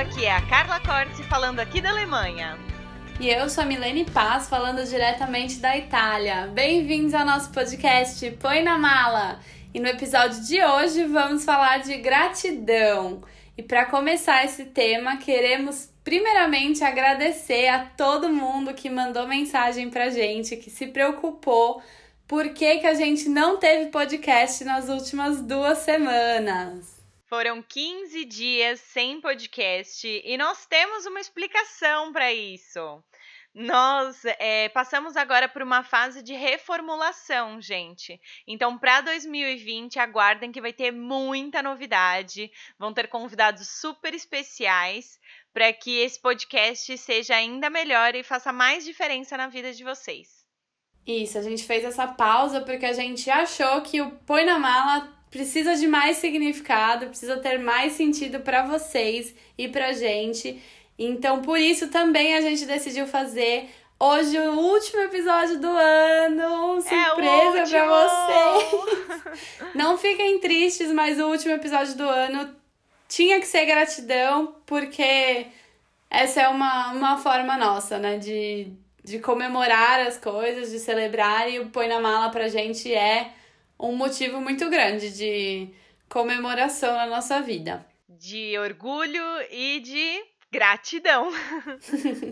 aqui é a Carla Corte falando aqui da Alemanha. E eu sou a Milene Paz, falando diretamente da Itália. Bem-vindos ao nosso podcast Põe na Mala! E no episódio de hoje vamos falar de gratidão. E para começar esse tema, queremos primeiramente agradecer a todo mundo que mandou mensagem pra gente, que se preocupou por que, que a gente não teve podcast nas últimas duas semanas. Foram 15 dias sem podcast e nós temos uma explicação para isso. Nós é, passamos agora por uma fase de reformulação, gente. Então, para 2020, aguardem que vai ter muita novidade. Vão ter convidados super especiais para que esse podcast seja ainda melhor e faça mais diferença na vida de vocês. Isso, a gente fez essa pausa porque a gente achou que o Põe na Mala precisa de mais significado, precisa ter mais sentido para vocês e pra gente. Então, por isso também a gente decidiu fazer hoje o último episódio do ano. É surpresa é para vocês. Não fiquem tristes, mas o último episódio do ano tinha que ser gratidão, porque essa é uma, uma forma nossa, né, de, de comemorar as coisas, de celebrar e o Põe na Mala pra gente é um motivo muito grande de comemoração na nossa vida. De orgulho e de gratidão.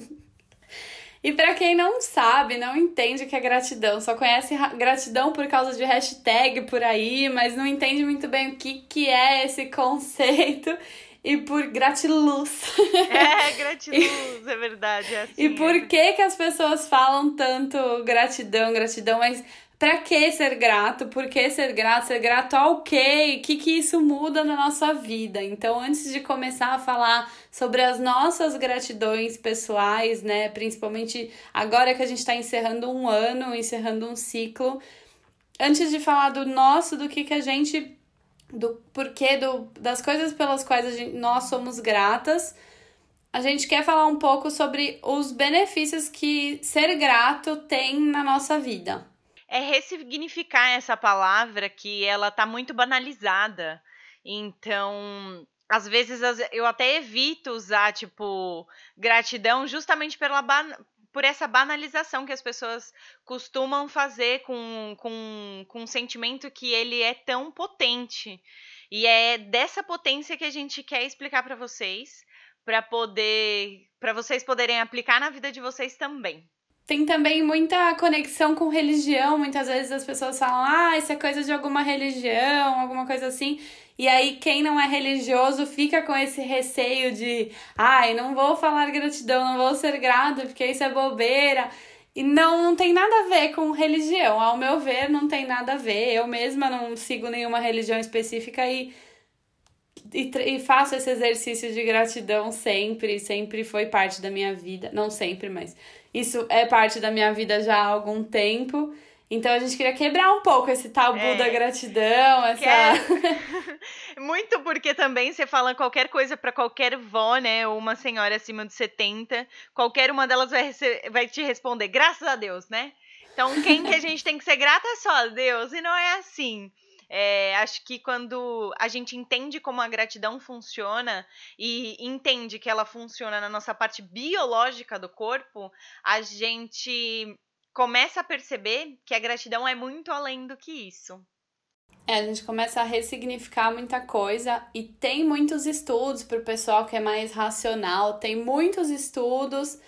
e para quem não sabe, não entende o que é gratidão, só conhece gratidão por causa de hashtag por aí, mas não entende muito bem o que, que é esse conceito e por gratiluz. É, gratiluz, é verdade. É assim, e por é. que, que as pessoas falam tanto gratidão, gratidão, mas Pra que ser grato? Por que ser grato? Ser grato ao quê? O que, que isso muda na nossa vida? Então, antes de começar a falar sobre as nossas gratidões pessoais, né? Principalmente agora que a gente está encerrando um ano, encerrando um ciclo. Antes de falar do nosso, do que, que a gente. do porquê, do, das coisas pelas quais gente, nós somos gratas, a gente quer falar um pouco sobre os benefícios que ser grato tem na nossa vida é ressignificar essa palavra que ela tá muito banalizada. Então, às vezes eu até evito usar, tipo, gratidão justamente pela por essa banalização que as pessoas costumam fazer com, com, com um sentimento que ele é tão potente. E é dessa potência que a gente quer explicar para vocês, para poder, para vocês poderem aplicar na vida de vocês também tem também muita conexão com religião. Muitas vezes as pessoas falam, ah, isso é coisa de alguma religião, alguma coisa assim. E aí, quem não é religioso fica com esse receio de, ai, não vou falar gratidão, não vou ser grato, porque isso é bobeira. E não, não tem nada a ver com religião. Ao meu ver, não tem nada a ver. Eu mesma não sigo nenhuma religião específica e, e, e faço esse exercício de gratidão sempre. Sempre foi parte da minha vida. Não sempre, mas isso é parte da minha vida já há algum tempo. Então a gente queria quebrar um pouco esse tabu é, da gratidão, essa. É... Muito porque também você fala qualquer coisa para qualquer vó, né? Ou uma senhora acima de 70, qualquer uma delas vai, vai te responder, graças a Deus, né? Então quem que a gente tem que ser grata é só a Deus, e não é assim. É, acho que quando a gente entende como a gratidão funciona e entende que ela funciona na nossa parte biológica do corpo, a gente começa a perceber que a gratidão é muito além do que isso. É, a gente começa a ressignificar muita coisa e tem muitos estudos para o pessoal que é mais racional, tem muitos estudos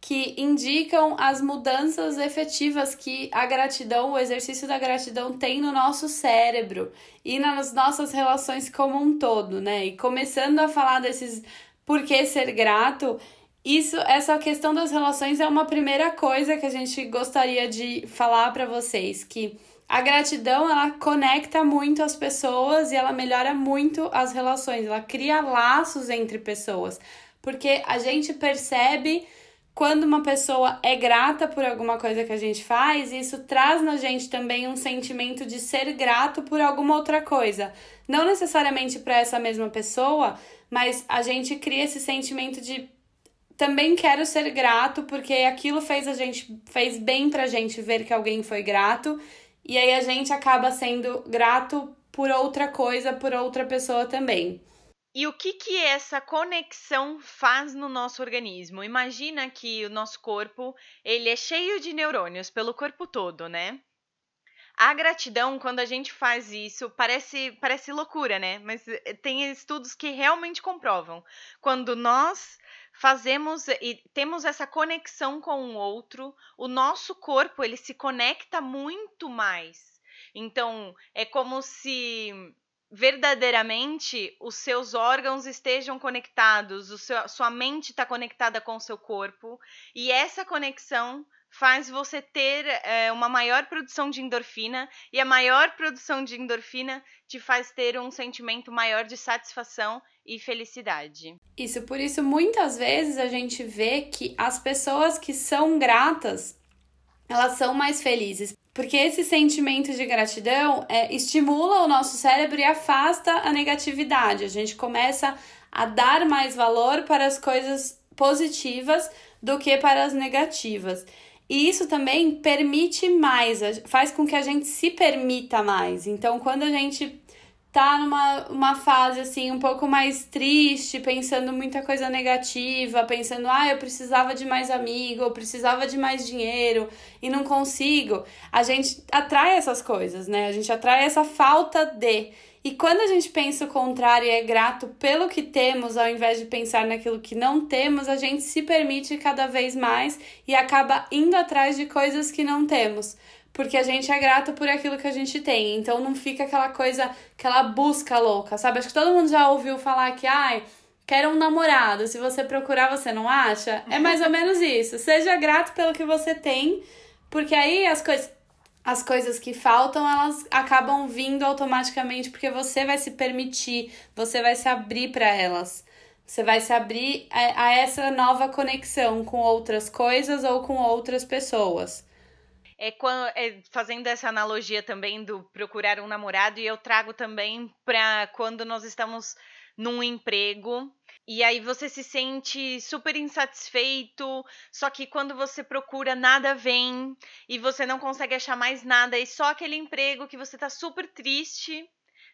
que indicam as mudanças efetivas que a gratidão, o exercício da gratidão tem no nosso cérebro e nas nossas relações como um todo, né? E começando a falar desses por que ser grato, isso, essa questão das relações é uma primeira coisa que a gente gostaria de falar para vocês, que a gratidão ela conecta muito as pessoas e ela melhora muito as relações, ela cria laços entre pessoas, porque a gente percebe quando uma pessoa é grata por alguma coisa que a gente faz, isso traz na gente também um sentimento de ser grato por alguma outra coisa. Não necessariamente para essa mesma pessoa, mas a gente cria esse sentimento de também quero ser grato porque aquilo fez a gente fez bem pra gente ver que alguém foi grato e aí a gente acaba sendo grato por outra coisa, por outra pessoa também. E o que que essa conexão faz no nosso organismo? Imagina que o nosso corpo, ele é cheio de neurônios pelo corpo todo, né? A gratidão, quando a gente faz isso, parece, parece loucura, né? Mas eh, tem estudos que realmente comprovam. Quando nós fazemos e temos essa conexão com o outro, o nosso corpo ele se conecta muito mais. Então, é como se verdadeiramente os seus órgãos estejam conectados, o seu, sua mente está conectada com o seu corpo, e essa conexão faz você ter é, uma maior produção de endorfina, e a maior produção de endorfina te faz ter um sentimento maior de satisfação e felicidade. Isso, por isso muitas vezes a gente vê que as pessoas que são gratas, elas são mais felizes. Porque esse sentimento de gratidão é, estimula o nosso cérebro e afasta a negatividade. A gente começa a dar mais valor para as coisas positivas do que para as negativas. E isso também permite mais, faz com que a gente se permita mais. Então, quando a gente tá numa uma fase assim um pouco mais triste, pensando muita coisa negativa, pensando, ah, eu precisava de mais amigo, eu precisava de mais dinheiro e não consigo, a gente atrai essas coisas, né? A gente atrai essa falta de. E quando a gente pensa o contrário e é grato pelo que temos, ao invés de pensar naquilo que não temos, a gente se permite cada vez mais e acaba indo atrás de coisas que não temos porque a gente é grato por aquilo que a gente tem. Então não fica aquela coisa, aquela busca louca, sabe? Acho que todo mundo já ouviu falar que, ai, quero um namorado. Se você procurar, você não acha? É mais ou menos isso. Seja grato pelo que você tem, porque aí as coisas. As coisas que faltam, elas acabam vindo automaticamente porque você vai se permitir, você vai se abrir para elas. Você vai se abrir a, a essa nova conexão com outras coisas ou com outras pessoas é, quando, é, fazendo essa analogia também do procurar um namorado, e eu trago também para quando nós estamos num emprego e aí você se sente super insatisfeito, só que quando você procura nada vem e você não consegue achar mais nada e só aquele emprego que você tá super triste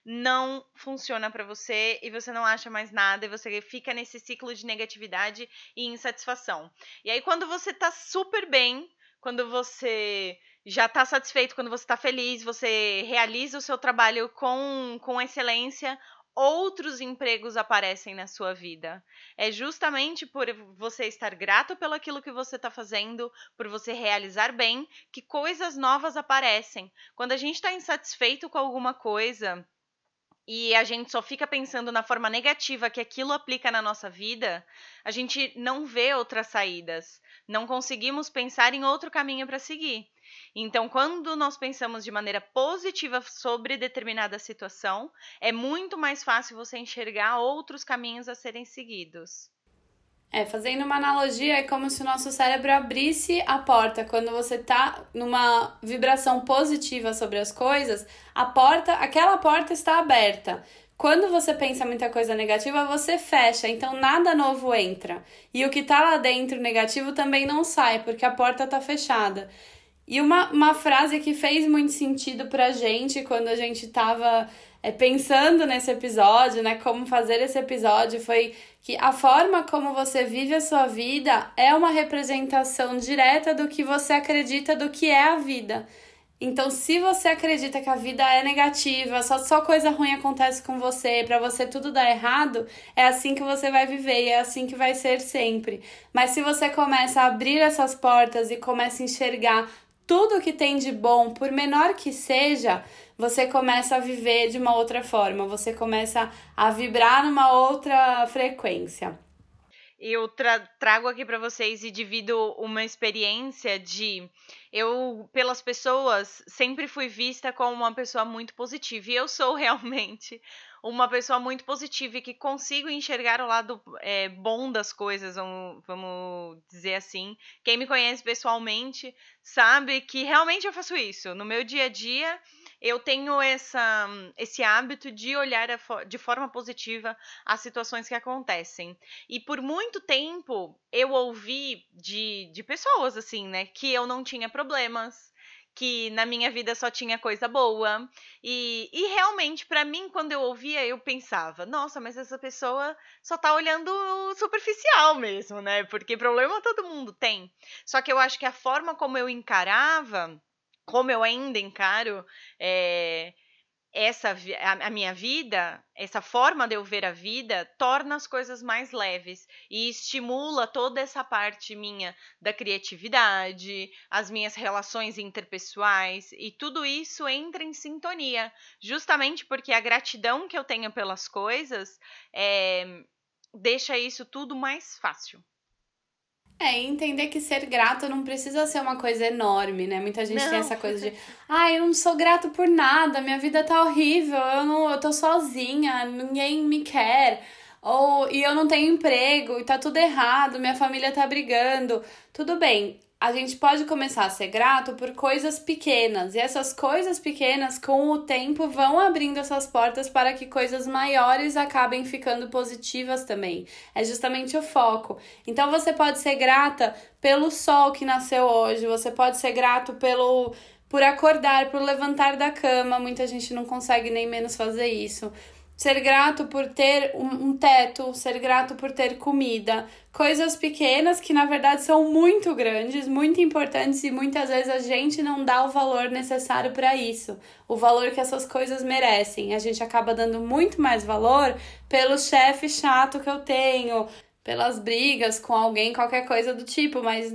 não funciona para você e você não acha mais nada e você fica nesse ciclo de negatividade e insatisfação. E aí quando você tá super bem, quando você já está satisfeito, quando você está feliz, você realiza o seu trabalho com, com excelência, outros empregos aparecem na sua vida. É justamente por você estar grato pelo aquilo que você está fazendo, por você realizar bem, que coisas novas aparecem. Quando a gente está insatisfeito com alguma coisa, e a gente só fica pensando na forma negativa que aquilo aplica na nossa vida, a gente não vê outras saídas não conseguimos pensar em outro caminho para seguir. Então, quando nós pensamos de maneira positiva sobre determinada situação, é muito mais fácil você enxergar outros caminhos a serem seguidos. É, fazendo uma analogia, é como se o nosso cérebro abrisse a porta. Quando você tá numa vibração positiva sobre as coisas, a porta, aquela porta está aberta. Quando você pensa muita coisa negativa, você fecha, então nada novo entra. E o que tá lá dentro negativo também não sai, porque a porta tá fechada. E uma, uma frase que fez muito sentido pra gente quando a gente tava é, pensando nesse episódio, né? Como fazer esse episódio, foi que a forma como você vive a sua vida é uma representação direta do que você acredita do que é a vida. Então, se você acredita que a vida é negativa, só, só coisa ruim acontece com você, para você tudo dar errado, é assim que você vai viver e é assim que vai ser sempre. Mas se você começa a abrir essas portas e começa a enxergar tudo que tem de bom, por menor que seja, você começa a viver de uma outra forma, você começa a vibrar numa outra frequência. Eu tra trago aqui para vocês e divido uma experiência de eu, pelas pessoas, sempre fui vista como uma pessoa muito positiva. E eu sou realmente uma pessoa muito positiva e que consigo enxergar o lado é, bom das coisas, vamos, vamos dizer assim. Quem me conhece pessoalmente sabe que realmente eu faço isso. No meu dia a dia, eu tenho essa, esse hábito de olhar de forma positiva as situações que acontecem. E por muito tempo eu ouvi de, de pessoas assim, né, que eu não tinha problemas, que na minha vida só tinha coisa boa. E, e realmente, para mim, quando eu ouvia, eu pensava, nossa, mas essa pessoa só tá olhando superficial mesmo, né? Porque problema todo mundo tem. Só que eu acho que a forma como eu encarava, como eu ainda encaro, é, essa a, minha vida, essa forma de eu ver a vida, torna as coisas mais leves e estimula toda essa parte minha da criatividade, as minhas relações interpessoais e tudo isso entra em sintonia, justamente porque a gratidão que eu tenho pelas coisas é, deixa isso tudo mais fácil. É, entender que ser grato não precisa ser uma coisa enorme, né? Muita gente não. tem essa coisa de, ai, ah, eu não sou grato por nada, minha vida tá horrível, eu não, eu tô sozinha, ninguém me quer. Ou e eu não tenho emprego, e tá tudo errado, minha família tá brigando. Tudo bem, a gente pode começar a ser grato por coisas pequenas, e essas coisas pequenas, com o tempo, vão abrindo essas portas para que coisas maiores acabem ficando positivas também. É justamente o foco. Então você pode ser grata pelo sol que nasceu hoje, você pode ser grato pelo por acordar, por levantar da cama. Muita gente não consegue nem menos fazer isso ser grato por ter um, teto, ser grato por ter comida, coisas pequenas que na verdade são muito grandes, muito importantes e muitas vezes a gente não dá o valor necessário para isso, o valor que essas coisas merecem. A gente acaba dando muito mais valor pelo chefe chato que eu tenho, pelas brigas com alguém, qualquer coisa do tipo, mas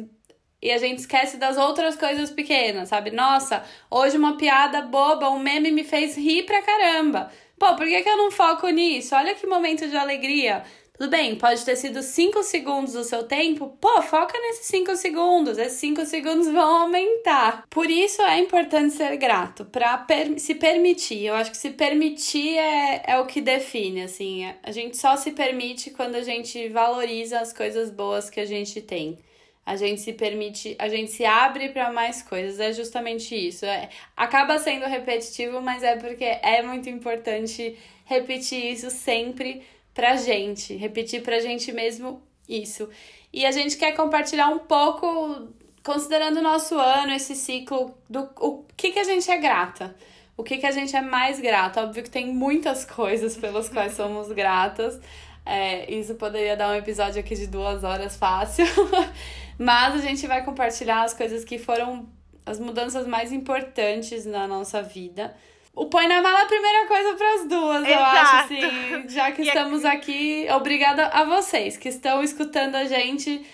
e a gente esquece das outras coisas pequenas, sabe? Nossa, hoje uma piada boba, um meme me fez rir pra caramba. Pô, por que, que eu não foco nisso? Olha que momento de alegria. Tudo bem, pode ter sido 5 segundos do seu tempo. Pô, foca nesses 5 segundos. Esses 5 segundos vão aumentar. Por isso é importante ser grato, para per se permitir. Eu acho que se permitir é, é o que define, assim. A gente só se permite quando a gente valoriza as coisas boas que a gente tem a gente se permite, a gente se abre para mais coisas. É justamente isso. É, acaba sendo repetitivo, mas é porque é muito importante repetir isso sempre pra gente, repetir pra gente mesmo isso. E a gente quer compartilhar um pouco, considerando o nosso ano, esse ciclo, do o que, que a gente é grata. O que, que a gente é mais grata? Óbvio que tem muitas coisas pelas quais somos gratas. É, isso poderia dar um episódio aqui de duas horas fácil. Mas a gente vai compartilhar as coisas que foram as mudanças mais importantes na nossa vida. O Põe na Mala é a primeira coisa para as duas, Exato. eu acho, assim. Já que estamos aqui, obrigada a vocês que estão escutando a gente.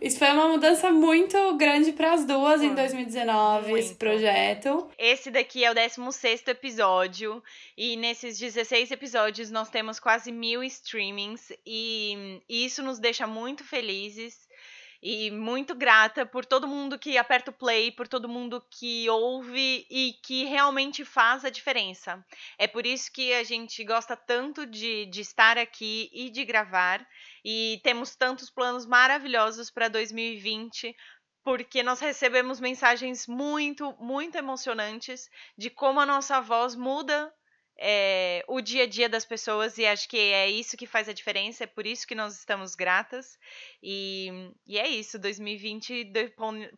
Isso foi uma mudança muito grande para as duas em 2019, muito. esse projeto. Esse daqui é o 16 episódio, e nesses 16 episódios nós temos quase mil streamings, e isso nos deixa muito felizes e muito grata por todo mundo que aperta o play, por todo mundo que ouve e que realmente faz a diferença. É por isso que a gente gosta tanto de, de estar aqui e de gravar. E temos tantos planos maravilhosos para 2020, porque nós recebemos mensagens muito, muito emocionantes de como a nossa voz muda é, o dia a dia das pessoas e acho que é isso que faz a diferença, é por isso que nós estamos gratas. E, e é isso, 2020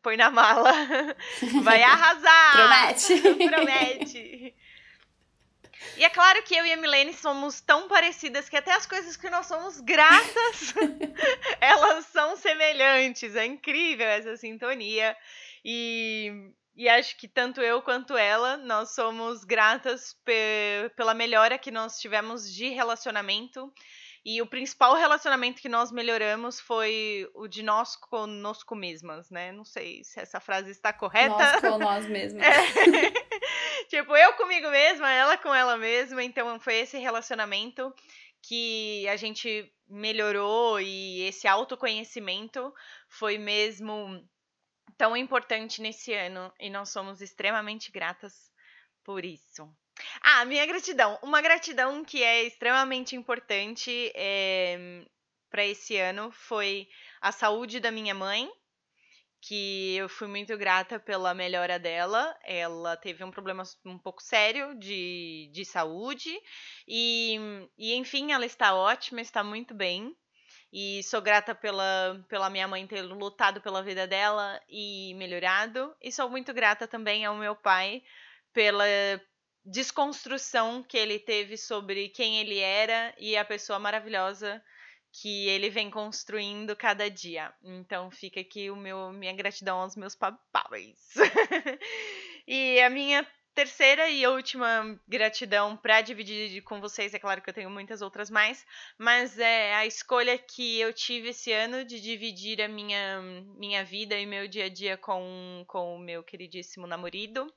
põe, na mala. Vai arrasar! Promete! Promete! E é claro que eu e a Milene somos tão parecidas que até as coisas que nós somos gratas, elas são semelhantes. É incrível essa sintonia. E e acho que tanto eu quanto ela, nós somos gratas pe pela melhora que nós tivemos de relacionamento. E o principal relacionamento que nós melhoramos foi o de nós conosco mesmas, né? Não sei se essa frase está correta. Nós com nós mesmas. É. tipo, eu comigo mesma, ela com ela mesma. Então foi esse relacionamento que a gente melhorou e esse autoconhecimento foi mesmo tão importante nesse ano e nós somos extremamente gratas por isso. Ah, minha gratidão. Uma gratidão que é extremamente importante é, eh, para esse ano foi a saúde da minha mãe, que eu fui muito grata pela melhora dela. Ela teve um problema um pouco sério de, de saúde e, e enfim, ela está ótima, está muito bem. E sou grata pela, pela minha mãe ter lutado pela vida dela e melhorado. E sou muito grata também ao meu pai pela desconstrução que ele teve sobre quem ele era e a pessoa maravilhosa que ele vem construindo cada dia. Então fica aqui o meu minha gratidão aos meus papais. e a minha terceira e última gratidão para dividir com vocês, é claro que eu tenho muitas outras mais, mas é a escolha que eu tive esse ano de dividir a minha, minha vida e meu dia a dia com, com o meu queridíssimo namorado.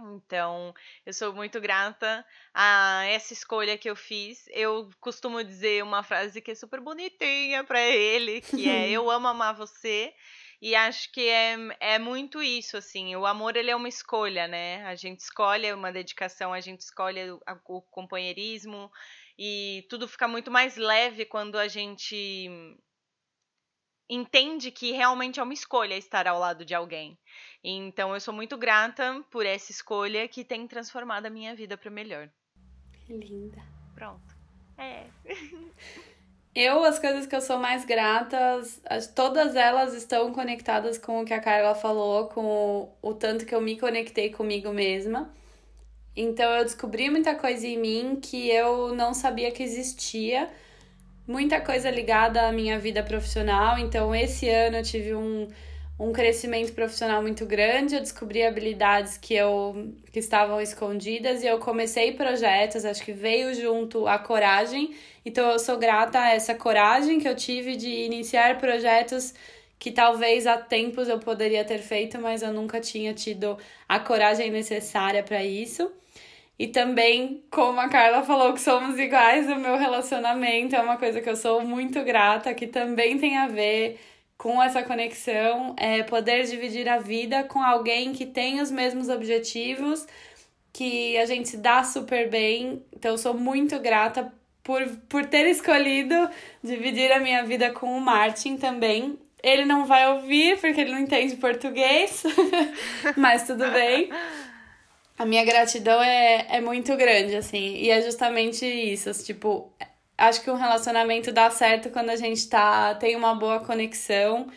Então, eu sou muito grata a essa escolha que eu fiz. Eu costumo dizer uma frase que é super bonitinha para ele, que é eu amo amar você. E acho que é, é muito isso, assim. O amor, ele é uma escolha, né? A gente escolhe uma dedicação, a gente escolhe o, o companheirismo. E tudo fica muito mais leve quando a gente entende que realmente é uma escolha estar ao lado de alguém. Então eu sou muito grata por essa escolha que tem transformado a minha vida para melhor. Que linda. Pronto. É. Eu, as coisas que eu sou mais gratas, todas elas estão conectadas com o que a Carla falou, com o, o tanto que eu me conectei comigo mesma. Então eu descobri muita coisa em mim que eu não sabia que existia, muita coisa ligada à minha vida profissional. Então esse ano eu tive um um crescimento profissional muito grande, eu descobri habilidades que eu que estavam escondidas e eu comecei projetos, acho que veio junto a coragem. Então eu sou grata a essa coragem que eu tive de iniciar projetos que talvez há tempos eu poderia ter feito, mas eu nunca tinha tido a coragem necessária para isso. E também, como a Carla falou que somos iguais, o meu relacionamento é uma coisa que eu sou muito grata, que também tem a ver com essa conexão, é poder dividir a vida com alguém que tem os mesmos objetivos, que a gente se dá super bem. Então, eu sou muito grata por, por ter escolhido dividir a minha vida com o Martin também. Ele não vai ouvir porque ele não entende português, mas tudo bem. A minha gratidão é, é muito grande, assim, e é justamente isso, tipo, acho que um relacionamento dá certo quando a gente tá, tem uma boa conexão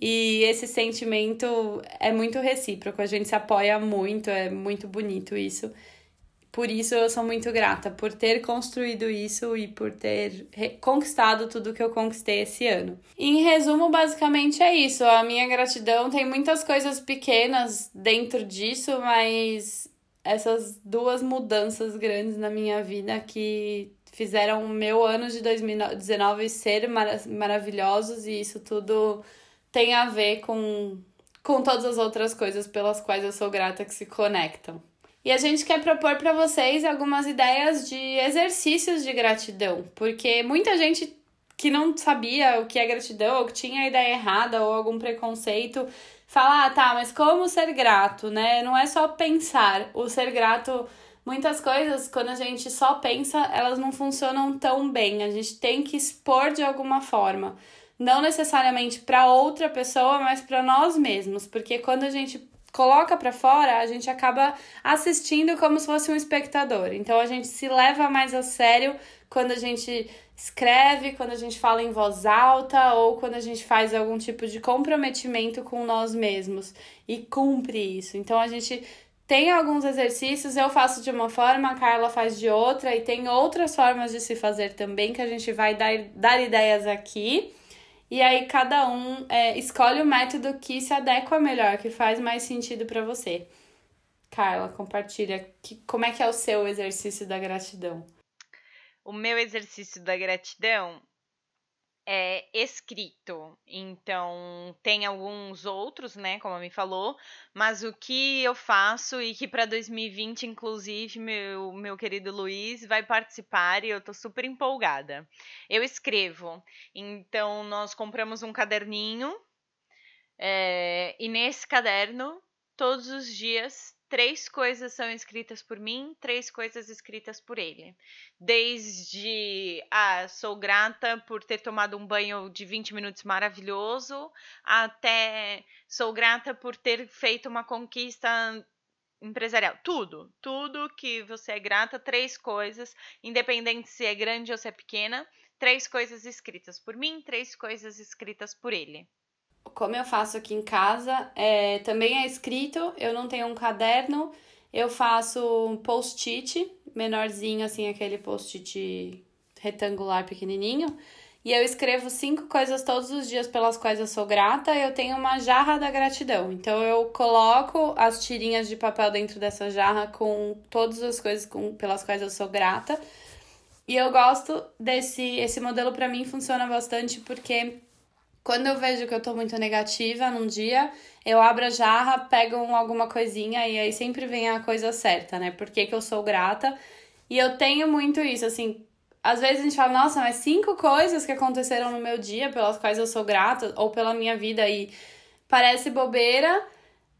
e esse sentimento é muito recíproco, a gente se apoia muito, é muito bonito isso. Por isso eu sou muito grata por ter construído isso e por ter conquistado tudo que eu conquistei esse ano. Em resumo, basicamente é isso. A minha gratidão tem muitas coisas pequenas dentro disso, mas essas duas mudanças grandes na minha vida que fizeram o meu ano de 2019 ser mar maravilhosos e isso tudo tem a ver com, com todas as outras coisas pelas quais eu sou grata que se conectam. E a gente quer propor para vocês algumas ideias de exercícios de gratidão, porque muita gente que não sabia o que é gratidão ou que tinha a ideia errada ou algum preconceito fala: "Ah, tá, mas como ser grato, né? Não é só pensar. O ser grato muitas coisas, quando a gente só pensa, elas não funcionam tão bem. A gente tem que expor de alguma forma. Não necessariamente para outra pessoa, mas para nós mesmos. Porque quando a gente coloca para fora, a gente acaba assistindo como se fosse um espectador. Então a gente se leva mais a sério quando a gente escreve, quando a gente fala em voz alta ou quando a gente faz algum tipo de comprometimento com nós mesmos e cumpre isso. Então a gente tem alguns exercícios, eu faço de uma forma, a Carla faz de outra, e tem outras formas de se fazer também que a gente vai dar, dar ideias aqui. E aí cada um é, escolhe o método que se adequa melhor, que faz mais sentido para você. Carla, compartilha que, como é que é o seu exercício da gratidão. O meu exercício da gratidão é, escrito. Então, tem alguns outros, né, como me falou, mas o que eu faço e que para 2020, inclusive, meu, meu querido Luiz vai participar e eu tô super empolgada. Eu escrevo. Então, nós compramos um caderninho é, e nesse caderno, todos os dias, três coisas são escritas por mim, três coisas escritas por ele. Desde, ah, sou grata por ter tomado um banho de 20 minutos maravilhoso, até sou grata por ter feito uma conquista empresarial. Tudo, tudo que você é grata, três coisas, independente se é grande ou se é pequena, três coisas escritas por mim, três coisas escritas por ele. Como eu faço aqui em casa, é, também é escrito, eu não tenho um caderno, eu faço um post-it menorzinho, assim, aquele post-it retangular pequenininho. E eu escrevo cinco coisas todos os dias pelas quais eu sou grata. Eu tenho uma jarra da gratidão. Então eu coloco as tirinhas de papel dentro dessa jarra com todas as coisas com, pelas quais eu sou grata. E eu gosto desse esse modelo para mim funciona bastante porque quando eu vejo que eu tô muito negativa num dia, eu abro a jarra, pego alguma coisinha e aí sempre vem a coisa certa, né? Por que, que eu sou grata? E eu tenho muito isso, assim, às vezes a gente fala, nossa, mas cinco coisas que aconteceram no meu dia pelas quais eu sou grata, ou pela minha vida, e parece bobeira,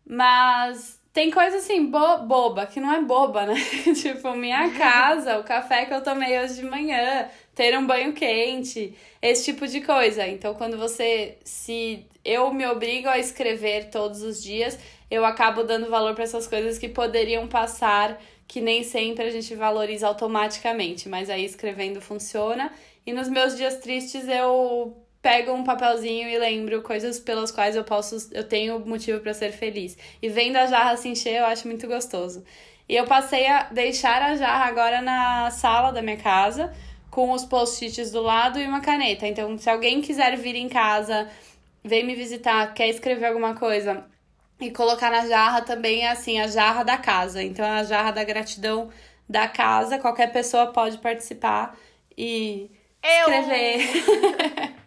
mas tem coisa assim, bo boba, que não é boba, né? tipo, minha casa, o café que eu tomei hoje de manhã, ter um banho quente, esse tipo de coisa. Então, quando você se. Eu me obrigo a escrever todos os dias, eu acabo dando valor para essas coisas que poderiam passar que nem sempre a gente valoriza automaticamente, mas aí escrevendo funciona. E nos meus dias tristes eu pego um papelzinho e lembro coisas pelas quais eu posso eu tenho motivo para ser feliz. E vendo a jarra se encher, eu acho muito gostoso. E eu passei a deixar a jarra agora na sala da minha casa, com os post-its do lado e uma caneta. Então, se alguém quiser vir em casa, vem me visitar, quer escrever alguma coisa, e colocar na jarra também é assim, a jarra da casa. Então, é a jarra da gratidão da casa. Qualquer pessoa pode participar e Eu... escrever.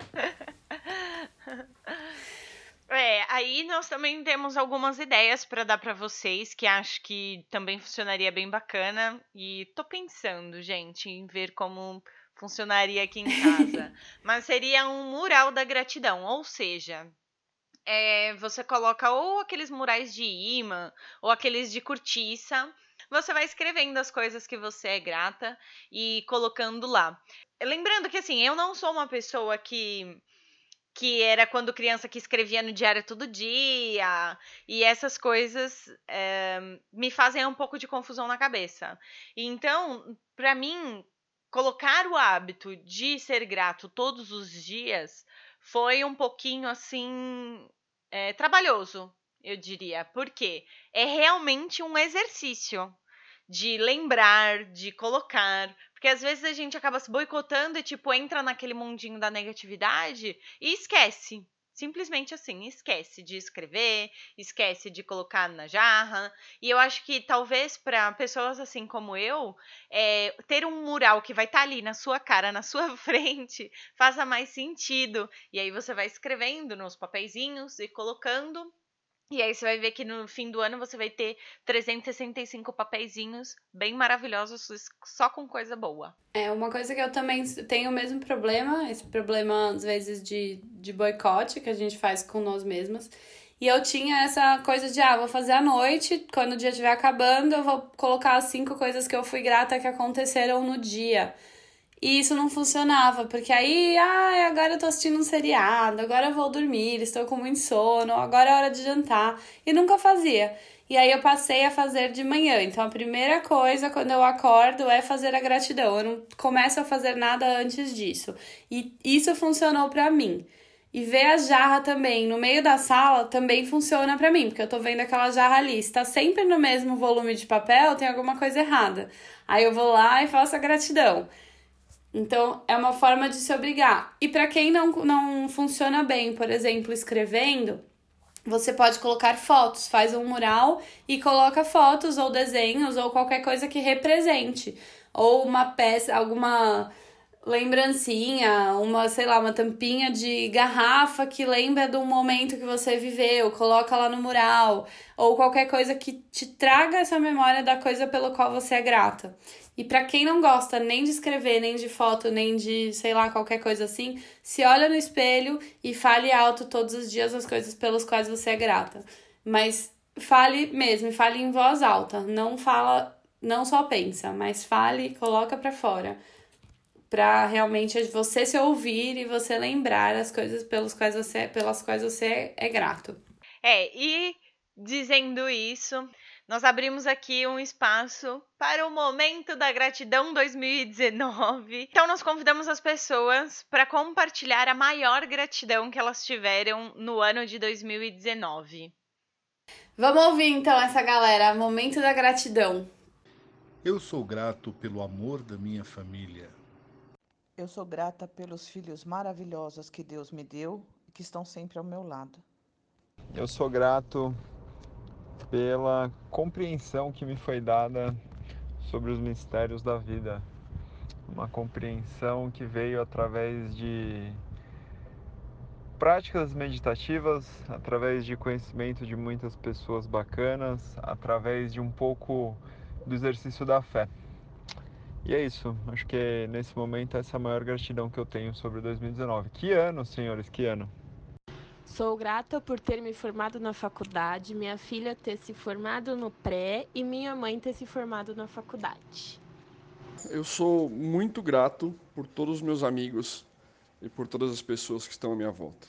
É, aí nós também temos algumas ideias para dar para vocês que acho que também funcionaria bem bacana e tô pensando, gente, em ver como funcionaria aqui em casa. Mas seria um mural da gratidão, ou seja, é, você coloca ou aqueles murais de imã ou aqueles de cortiça. Você vai escrevendo as coisas que você é grata e colocando lá. Lembrando que assim, eu não sou uma pessoa que que era quando criança que escrevia no diário todo dia e essas coisas é, me fazem um pouco de confusão na cabeça. Então, para mim, colocar o hábito de ser grato todos os dias foi um pouquinho assim é, trabalhoso, eu diria, porque é realmente um exercício de lembrar, de colocar, porque às vezes a gente acaba se boicotando e tipo entra naquele mundinho da negatividade e esquece. Simplesmente assim, esquece de escrever, esquece de colocar na jarra. E eu acho que talvez para pessoas assim como eu, é, ter um mural que vai estar tá ali na sua cara, na sua frente, faça mais sentido. E aí você vai escrevendo nos papeizinhos e colocando e aí você vai ver que no fim do ano você vai ter 365 papeizinhos bem maravilhosos, só com coisa boa. É, uma coisa que eu também tenho o mesmo problema, esse problema às vezes de, de boicote que a gente faz com nós mesmas. E eu tinha essa coisa de, ah, vou fazer à noite, quando o dia estiver acabando, eu vou colocar as cinco coisas que eu fui grata que aconteceram no dia. E isso não funcionava, porque aí, ah, agora eu tô assistindo um seriado, agora eu vou dormir, estou com muito sono, agora é hora de jantar. E nunca fazia. E aí eu passei a fazer de manhã. Então a primeira coisa quando eu acordo é fazer a gratidão. Eu não começo a fazer nada antes disso. E isso funcionou para mim. E ver a jarra também no meio da sala também funciona para mim, porque eu tô vendo aquela jarra ali. está sempre no mesmo volume de papel, tem alguma coisa errada. Aí eu vou lá e faço a gratidão. Então, é uma forma de se obrigar. E para quem não, não funciona bem, por exemplo, escrevendo, você pode colocar fotos, faz um mural e coloca fotos ou desenhos ou qualquer coisa que represente. Ou uma peça, alguma lembrancinha, uma, sei lá, uma tampinha de garrafa que lembra do momento que você viveu, coloca lá no mural, ou qualquer coisa que te traga essa memória da coisa pelo qual você é grata. E para quem não gosta nem de escrever, nem de foto, nem de, sei lá, qualquer coisa assim, se olha no espelho e fale alto todos os dias as coisas pelas quais você é grata. Mas fale mesmo, fale em voz alta, não fala, não só pensa, mas fale, coloca para fora. Para realmente você se ouvir e você lembrar as coisas pelas quais você, pelas quais você é grato. É, e dizendo isso, nós abrimos aqui um espaço para o momento da gratidão 2019. Então nós convidamos as pessoas para compartilhar a maior gratidão que elas tiveram no ano de 2019. Vamos ouvir então essa galera, momento da gratidão. Eu sou grato pelo amor da minha família. Eu sou grata pelos filhos maravilhosos que Deus me deu e que estão sempre ao meu lado. Eu sou grato pela compreensão que me foi dada sobre os mistérios da vida. Uma compreensão que veio através de práticas meditativas, através de conhecimento de muitas pessoas bacanas, através de um pouco do exercício da fé. E é isso, acho que nesse momento essa é a maior gratidão que eu tenho sobre 2019. Que ano, senhores, que ano! Sou grata por ter me formado na faculdade, minha filha ter se formado no pré e minha mãe ter se formado na faculdade. Eu sou muito grato por todos os meus amigos e por todas as pessoas que estão à minha volta.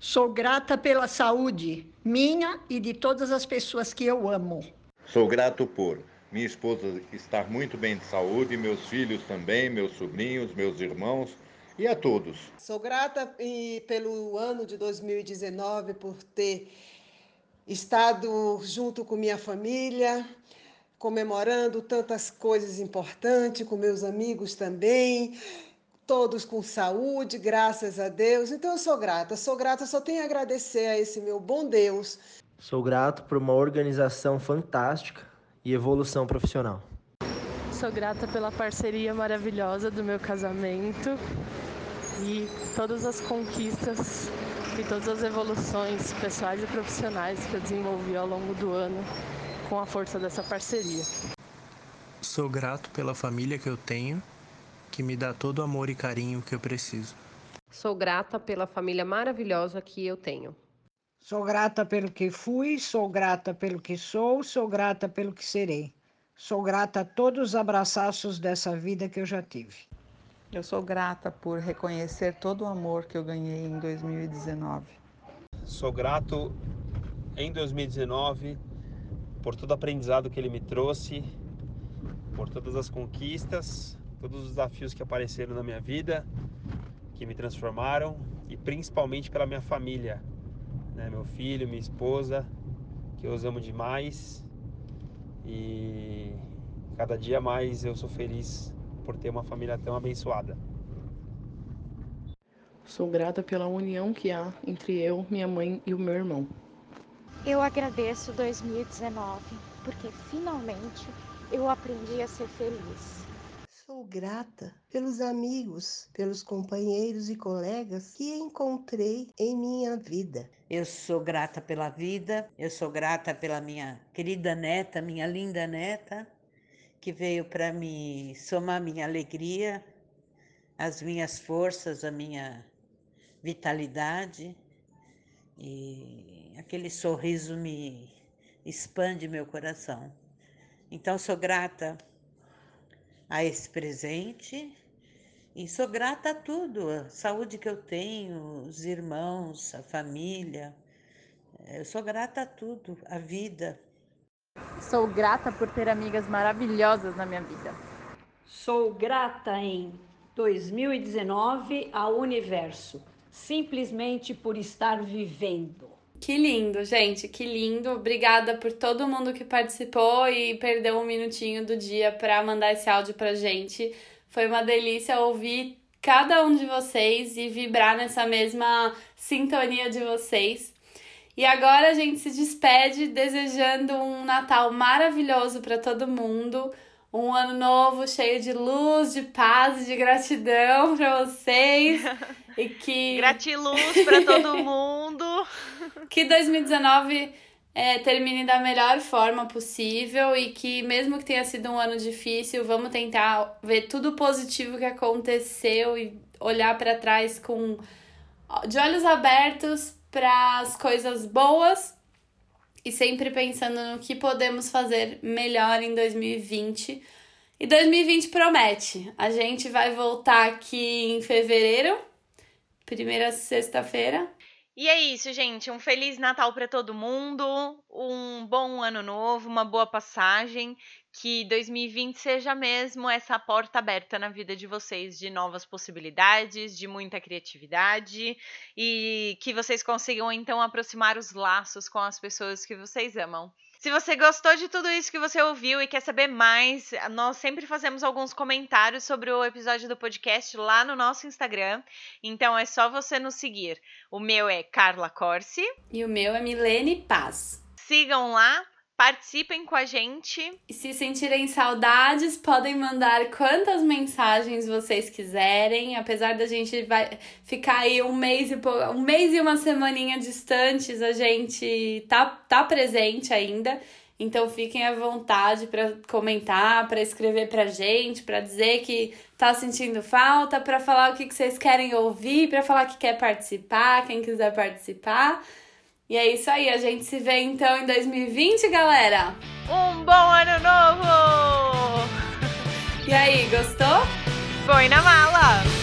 Sou grata pela saúde minha e de todas as pessoas que eu amo. Sou grato por minha esposa estar muito bem de saúde, meus filhos também, meus sobrinhos, meus irmãos e a todos. Sou grata e, pelo ano de 2019 por ter estado junto com minha família, comemorando tantas coisas importantes, com meus amigos também, todos com saúde, graças a Deus. Então eu sou grata, sou grata, só tenho a agradecer a esse meu bom Deus. Sou grato por uma organização fantástica e evolução profissional. Sou grata pela parceria maravilhosa do meu casamento e todas as conquistas e todas as evoluções pessoais e profissionais que eu desenvolvi ao longo do ano com a força dessa parceria. Sou grato pela família que eu tenho, que me dá todo o amor e carinho que eu preciso. Sou grata pela família maravilhosa que eu tenho. Sou grata pelo que fui, sou grata pelo que sou, sou grata pelo que serei. Sou grata a todos os abraços dessa vida que eu já tive. Eu sou grata por reconhecer todo o amor que eu ganhei em 2019. Sou grato em 2019 por todo o aprendizado que ele me trouxe, por todas as conquistas, todos os desafios que apareceram na minha vida, que me transformaram e principalmente pela minha família, né? meu filho, minha esposa, que eu os amo demais e cada dia mais eu sou feliz por ter uma família tão abençoada. Sou grata pela união que há entre eu, minha mãe e o meu irmão. Eu agradeço 2019 porque finalmente eu aprendi a ser feliz. Grata pelos amigos, pelos companheiros e colegas que encontrei em minha vida. Eu sou grata pela vida, eu sou grata pela minha querida neta, minha linda neta, que veio para me somar minha alegria, as minhas forças, a minha vitalidade. E aquele sorriso me expande meu coração. Então sou grata a esse presente e sou grata a tudo, a saúde que eu tenho, os irmãos, a família. Eu sou grata a tudo, a vida. Sou grata por ter amigas maravilhosas na minha vida. Sou grata em 2019 ao universo, simplesmente por estar vivendo. Que lindo, gente, que lindo. Obrigada por todo mundo que participou e perdeu um minutinho do dia para mandar esse áudio pra gente. Foi uma delícia ouvir cada um de vocês e vibrar nessa mesma sintonia de vocês. E agora a gente se despede desejando um Natal maravilhoso para todo mundo, um ano novo cheio de luz, de paz e de gratidão para vocês. e que gratiluz para todo mundo. que 2019 é, termine da melhor forma possível e que mesmo que tenha sido um ano difícil, vamos tentar ver tudo positivo que aconteceu e olhar para trás com de olhos abertos para as coisas boas e sempre pensando no que podemos fazer melhor em 2020. E 2020 promete. A gente vai voltar aqui em fevereiro, primeira sexta-feira. E é isso, gente. Um feliz Natal para todo mundo, um bom ano novo, uma boa passagem. Que 2020 seja mesmo essa porta aberta na vida de vocês de novas possibilidades, de muita criatividade e que vocês consigam então aproximar os laços com as pessoas que vocês amam. Se você gostou de tudo isso que você ouviu e quer saber mais, nós sempre fazemos alguns comentários sobre o episódio do podcast lá no nosso Instagram. Então é só você nos seguir. O meu é Carla Corsi. E o meu é Milene Paz. Sigam lá, Participem com a gente. E se sentirem saudades, podem mandar quantas mensagens vocês quiserem. Apesar da gente vai ficar aí um mês e um mês e uma semaninha distantes, a gente tá, tá presente ainda. Então fiquem à vontade para comentar, para escrever pra gente, para dizer que tá sentindo falta, para falar o que, que vocês querem ouvir, para falar que quer participar, quem quiser participar. E é isso aí, a gente se vê então em 2020, galera. Um bom ano novo! E aí, gostou? Põe na mala!